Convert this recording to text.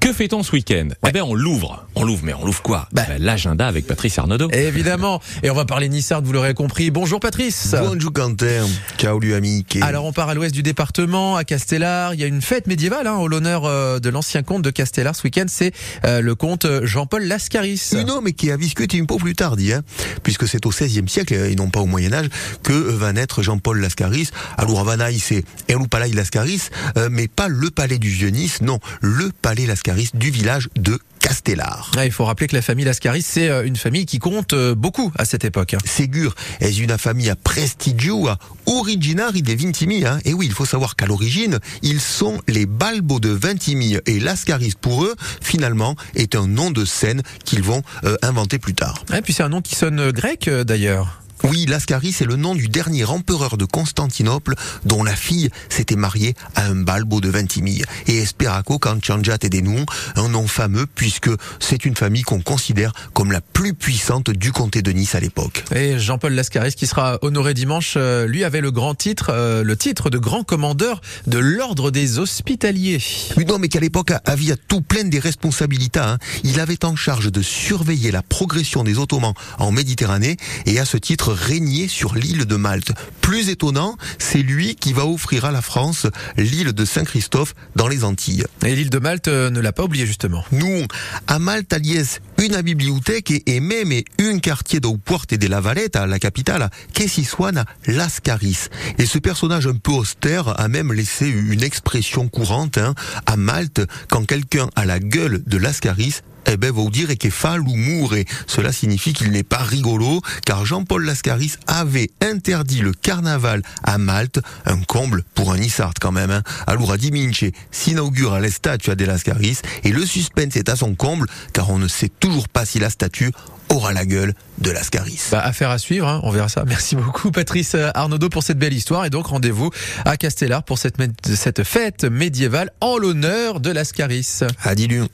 Que fait-on ce week-end Eh bien, on l'ouvre. On l'ouvre, mais on l'ouvre quoi Bah. Ben, L'agenda avec Patrice Arnaudot. Évidemment. Et on va parler Nissard, vous l'aurez compris. Bonjour Patrice. Bonjour Quentin, ciao lui ami. Alors on part à l'ouest du département, à Castellar. Il y a une fête médiévale hein, au l'honneur euh, de l'ancien comte de Castellar ce week-end. C'est euh, le comte Jean-Paul Lascaris. Un homme qui a viscuté un peu plus tard, dit, hein, puisque c'est au XVIe siècle et non pas au Moyen Âge que va naître Jean-Paul Lascaris. Alors Havanaï, c'est El Palais Lascaris, euh, mais pas le palais du Vieux-Nice, non, le palais Lascaris du village de Castellar. Ah, il faut rappeler que la famille Lascaris, c'est euh, une famille qui compte euh, beaucoup à cette époque. Ségur est une famille prestigiosa originari de Vintimi. Hein. Et oui, il faut savoir qu'à l'origine, ils sont les Balbo de Ventimille. Et Lascaris, pour eux, finalement, est un nom de scène qu'ils vont euh, inventer plus tard. Et puis c'est un nom qui sonne grec d'ailleurs. Oui, Lascaris est le nom du dernier empereur de Constantinople dont la fille s'était mariée à un balbo de Ventimille. Et Esperaco Canciangiat et des noms, un nom fameux puisque c'est une famille qu'on considère comme la plus puissante du comté de Nice à l'époque. Et Jean-Paul Lascaris, qui sera honoré dimanche, euh, lui avait le grand titre, euh, le titre de grand commandeur de l'ordre des hospitaliers. Oui, non, mais qu'à l'époque, avait tout plein des responsabilités. hein. Il avait en charge de surveiller la progression des Ottomans en Méditerranée et à ce titre régner sur l'île de Malte. Plus étonnant, c'est lui qui va offrir à la France l'île de Saint-Christophe dans les Antilles. Et l'île de Malte euh, ne l'a pas oublié justement. Nous, à Malte, alies une bibliothèque et, même un quartier de Puerto de la Valetta, la capitale, suona Lascaris. Et ce personnage un peu austère a même laissé une expression courante hein, à Malte quand quelqu'un a la gueule de Lascaris. Eh ben, vous dire que fa l'humour et cela signifie qu'il n'est pas rigolo, car Jean-Paul Lascaris avait interdit le carnaval à Malte, un comble pour un Issart quand même. Hein. Alors à Diminche s'inaugure la statue de Lascaris et le suspense est à son comble, car on ne sait toujours pas si la statue aura la gueule de Lascaris. Bah, affaire à suivre, hein, on verra ça. Merci beaucoup Patrice euh, Arnaudot pour cette belle histoire et donc rendez-vous à Castellar pour cette, cette fête médiévale en l'honneur de Lascaris. Adieu.